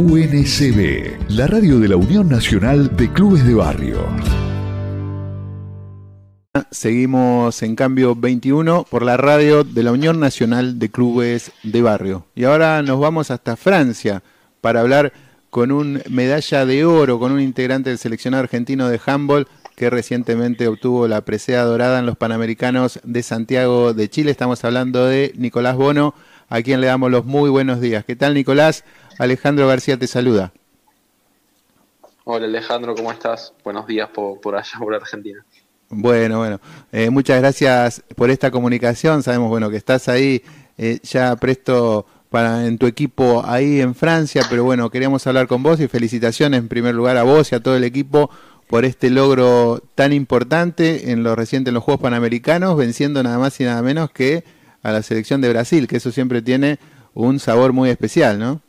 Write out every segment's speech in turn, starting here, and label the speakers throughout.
Speaker 1: UNCB, la radio de la Unión Nacional de Clubes de Barrio.
Speaker 2: Seguimos en cambio 21 por la radio de la Unión Nacional de Clubes de Barrio. Y ahora nos vamos hasta Francia para hablar con un medalla de oro, con un integrante del seleccionado argentino de handball que recientemente obtuvo la presea dorada en los Panamericanos de Santiago de Chile. Estamos hablando de Nicolás Bono, a quien le damos los muy buenos días. ¿Qué tal, Nicolás? Alejandro García te saluda.
Speaker 3: Hola, Alejandro, ¿cómo estás? Buenos días por, allá, por Argentina.
Speaker 2: Bueno, bueno, eh, muchas gracias por esta comunicación. Sabemos, bueno, que estás ahí eh, ya presto para en tu equipo ahí en Francia, pero bueno, queríamos hablar con vos y felicitaciones en primer lugar a vos y a todo el equipo por este logro tan importante en lo reciente en los Juegos Panamericanos, venciendo nada más y nada menos que a la selección de Brasil, que eso siempre tiene un sabor muy especial, ¿no?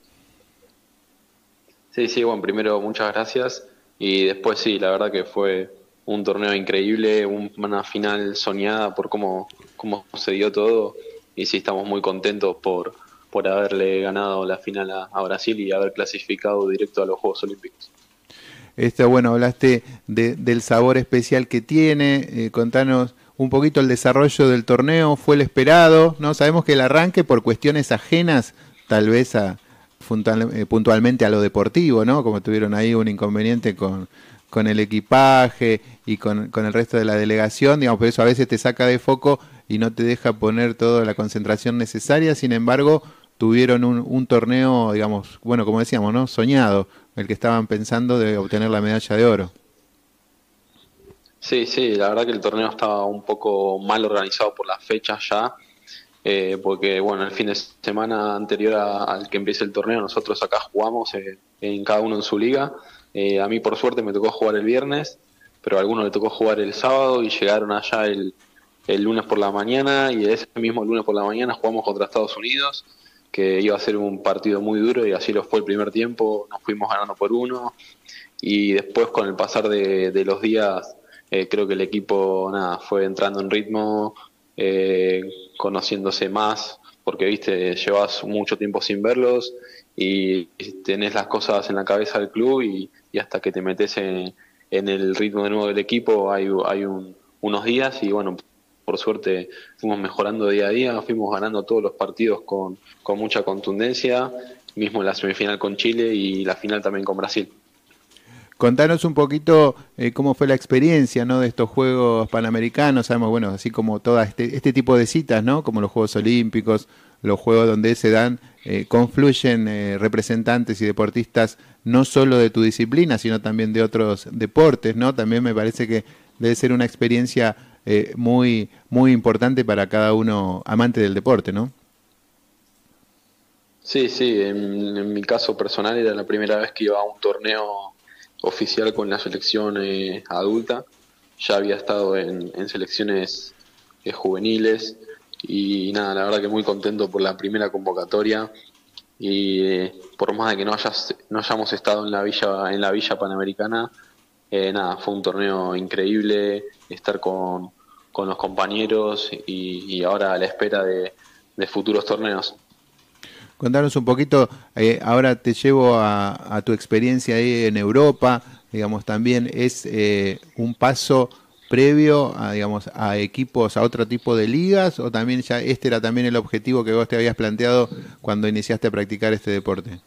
Speaker 3: Sí, sí, bueno, primero muchas gracias y después sí, la verdad que fue un torneo increíble, una final soñada por cómo, cómo se todo y sí estamos muy contentos por, por haberle ganado la final a, Brasil y haber clasificado directo a los Juegos Olímpicos.
Speaker 2: Este, bueno, hablaste del sabor especial que tiene, eh, contanos un poquito el desarrollo del torneo, fue el esperado, ¿no? Sabemos que el arranque por cuestiones ajenas, tal vez a, puntualmente a lo deportivo, ¿no? Como tuvieron ahí un inconveniente con, con el equipaje y con, con, el resto de la delegación, digamos, por eso a veces te saca de foco y no te deja poner toda la concentración necesaria, sin embargo, tuvieron un, un, torneo, digamos, bueno, como decíamos, ¿no? Soñado, el que estaban pensando de obtener la medalla de oro.
Speaker 3: Sí, sí, la verdad que el torneo estaba un poco mal organizado por las fechas ya, eh, porque bueno, el fin de semana anterior al que empiece el torneo nosotros acá jugamos eh, en cada uno en su liga. Eh, a mí por suerte me tocó jugar el viernes, pero a algunos le tocó jugar el sábado y llegaron allá el, el lunes por la mañana y ese mismo lunes por la mañana jugamos contra Estados Unidos que iba a ser un partido muy duro y así lo fue el primer tiempo, nos fuimos ganando por uno y después con el pasar de, los días eh, creo que el equipo nada fue entrando en ritmo, eh, conociéndose más, porque viste, llevas mucho tiempo sin verlos y tenés las cosas en la cabeza del club y, hasta que te metes en, el ritmo de nuevo del equipo hay, hay unos días y bueno, por suerte fuimos mejorando día a día, fuimos ganando todos los partidos con, con mucha contundencia, mismo la semifinal con Chile y la final también con Brasil.
Speaker 2: Contanos un poquito eh, cómo fue la experiencia ¿no? de estos Juegos Panamericanos. Sabemos, bueno, así como todo este, este tipo de citas, ¿no? como los Juegos Olímpicos, los Juegos donde se dan, eh, confluyen eh, representantes y deportistas no solo de tu disciplina, sino también de otros deportes. ¿no? También me parece que debe ser una experiencia muy, muy importante para cada uno amante del deporte, ¿no?
Speaker 3: Sí, sí, en, mi caso personal era la primera vez que iba a un torneo oficial con la selección eh, adulta. Ya había estado en, selecciones eh, juveniles y nada, la verdad que muy contento por la primera convocatoria y por más de que no, hayas, no hayamos estado en la villa en la villa panamericana, eh, nada, fue un torneo increíble, estar con, los compañeros y, ahora a la espera de, futuros torneos.
Speaker 2: Contanos un poquito, eh, ahora te llevo a, tu experiencia ahí en Europa, digamos, también es eh, un paso previo a, digamos, a equipos, a otro tipo de ligas, o también ya este era también el objetivo que vos te habías planteado cuando iniciaste a practicar este deporte?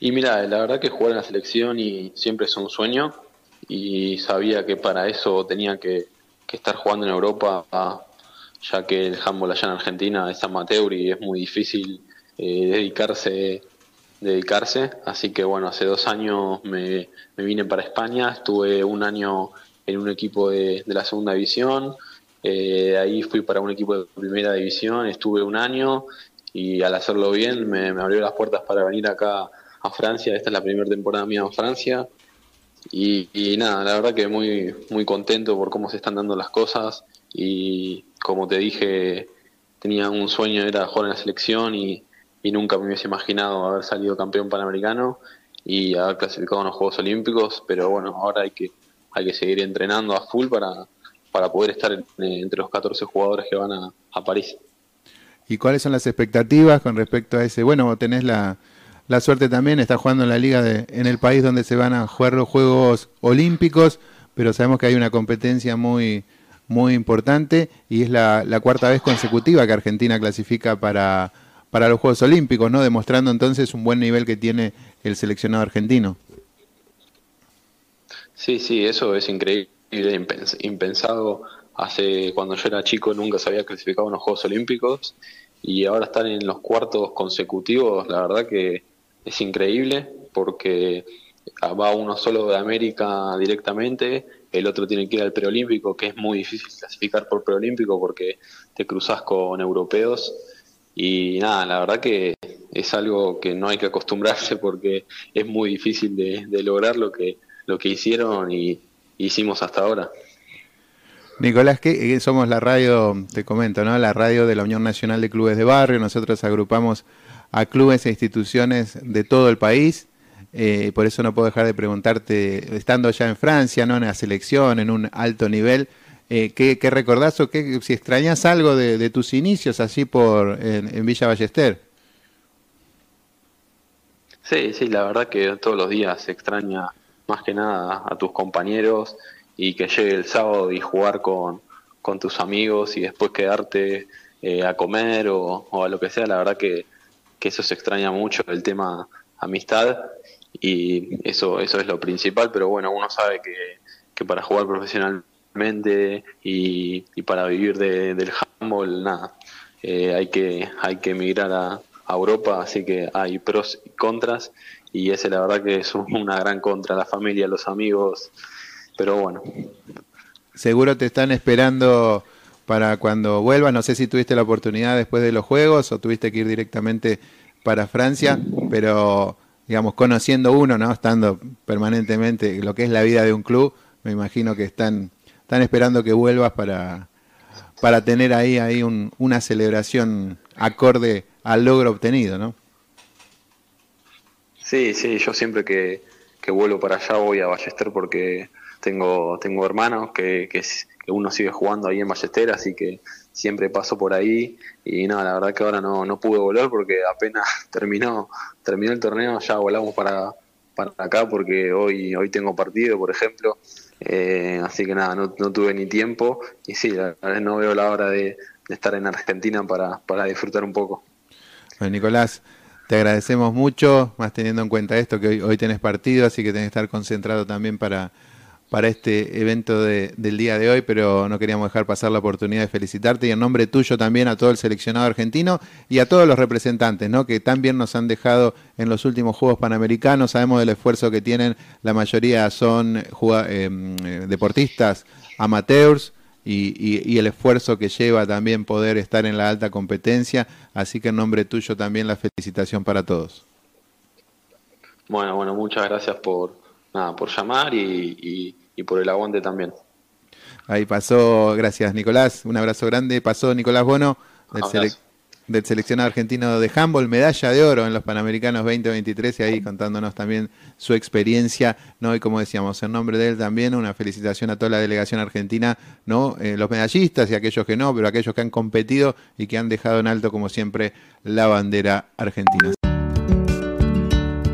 Speaker 3: Y mira, la verdad que jugar en la selección y siempre es un sueño y sabía que para eso tenía que, estar jugando en Europa, ya que el handball allá en Argentina es amateur y es muy difícil eh, dedicarse dedicarse. Así que bueno, hace dos años me, vine para España, estuve un año en un equipo de, la segunda división, eh, ahí fui para un equipo de primera división, estuve un año y al hacerlo bien me, me abrió las puertas para venir acá a Francia. Esta es la primera temporada mía en Francia. Y, nada, la verdad que muy, muy contento por cómo se están dando las cosas. Y como te dije, tenía un sueño, era jugar en la selección y, nunca me hubiese imaginado haber salido campeón panamericano y haber clasificado en los Juegos Olímpicos. Pero bueno, ahora hay que, hay que seguir entrenando a full para, para poder estar entre los 14 jugadores que van a, a París.
Speaker 2: ¿Y cuáles son las expectativas con respecto a ese? Bueno, tenés la, la suerte también, está jugando en la liga de, en el país donde se van a jugar los Juegos Olímpicos, pero sabemos que hay una competencia muy, muy importante y es la, la cuarta vez consecutiva que Argentina clasifica para, para los Juegos Olímpicos, ¿no? Demostrando entonces un buen nivel que tiene el seleccionado argentino.
Speaker 3: Sí, sí, eso es increíble, impensado. Hace cuando yo era chico nunca se había clasificado en los Juegos Olímpicos y ahora están en los cuartos consecutivos, la verdad que es increíble porque va uno solo de América directamente, el otro tiene que ir al preolímpico, que es muy difícil clasificar por preolímpico porque te cruzas con europeos y nada, la verdad que es algo que no hay que acostumbrarse porque es muy difícil de, lograr lo que lo que hicieron y hicimos hasta ahora.
Speaker 2: Nicolás, que somos la radio, te comento, ¿no? La radio de la Unión Nacional de Clubes de Barrio. Nosotros agrupamos a clubes e instituciones de todo el país. Eh, por eso no puedo dejar de preguntarte, estando ya en Francia, ¿no? En la selección, en un alto nivel, eh, ¿qué, recordás o qué, si extrañas algo de, tus inicios así por en Villa Ballester?
Speaker 3: Sí, sí, la verdad que todos los días se extraña más que nada a tus compañeros y que llegue el sábado y jugar con, con tus amigos y después quedarte eh, a comer o, a lo que sea, la verdad que, que, eso se extraña mucho, el tema amistad y eso, eso es lo principal, pero bueno, uno sabe que, que para jugar profesionalmente y, y para vivir de, del handball, nada, eh, hay, que, hay que emigrar a, a Europa, así que hay pros y contras y ese la verdad que es una gran contra, la familia, los amigos, pero bueno.
Speaker 2: Seguro te están esperando para cuando vuelvas, no sé si tuviste la oportunidad después de los Juegos o tuviste que ir directamente para Francia, pero digamos, conociendo uno, ¿no? Estando permanentemente lo que es la vida de un club, me imagino que están, están esperando que vuelvas para, para tener ahí, ahí una celebración acorde al logro obtenido, ¿no?
Speaker 3: Sí, sí, yo siempre que, vuelvo para allá voy a Ballester porque tengo, tengo hermanos que, que, uno sigue jugando ahí en Ballester, así que siempre paso por ahí y nada, la verdad que ahora no, no pude volver porque apenas terminó, terminó el torneo, ya volamos para, para acá porque hoy, hoy tengo partido, por ejemplo, eh, así que nada, no, no, tuve ni tiempo y sí, la no veo la hora de, estar en Argentina para, para disfrutar un poco.
Speaker 2: Bueno, Nicolás, te agradecemos mucho, más teniendo en cuenta esto, que hoy, hoy tenés partido, así que tenés que estar concentrado también para, para este evento del día de hoy, pero no queríamos dejar pasar la oportunidad de felicitarte y en nombre tuyo también a todo el seleccionado argentino y a todos los representantes, ¿no? que también nos han dejado en los últimos Juegos Panamericanos. Sabemos del esfuerzo que tienen, la mayoría son eh, deportistas amateurs y, el esfuerzo que lleva también poder estar en la alta competencia. Así que en nombre tuyo también la felicitación para todos.
Speaker 3: Bueno, bueno, muchas gracias por, nada, por llamar y, por el aguante también.
Speaker 2: Ahí pasó, gracias Nicolás, un abrazo grande. Pasó Nicolás Bono del, del seleccionado argentino de handball, medalla de oro en los Panamericanos 2023 y ahí contándonos también su experiencia, ¿no? Y como decíamos, en nombre de él también una felicitación a toda la delegación argentina, ¿no? Eh, los medallistas y aquellos que no, pero aquellos que han competido y que han dejado en alto, como siempre, la bandera argentina.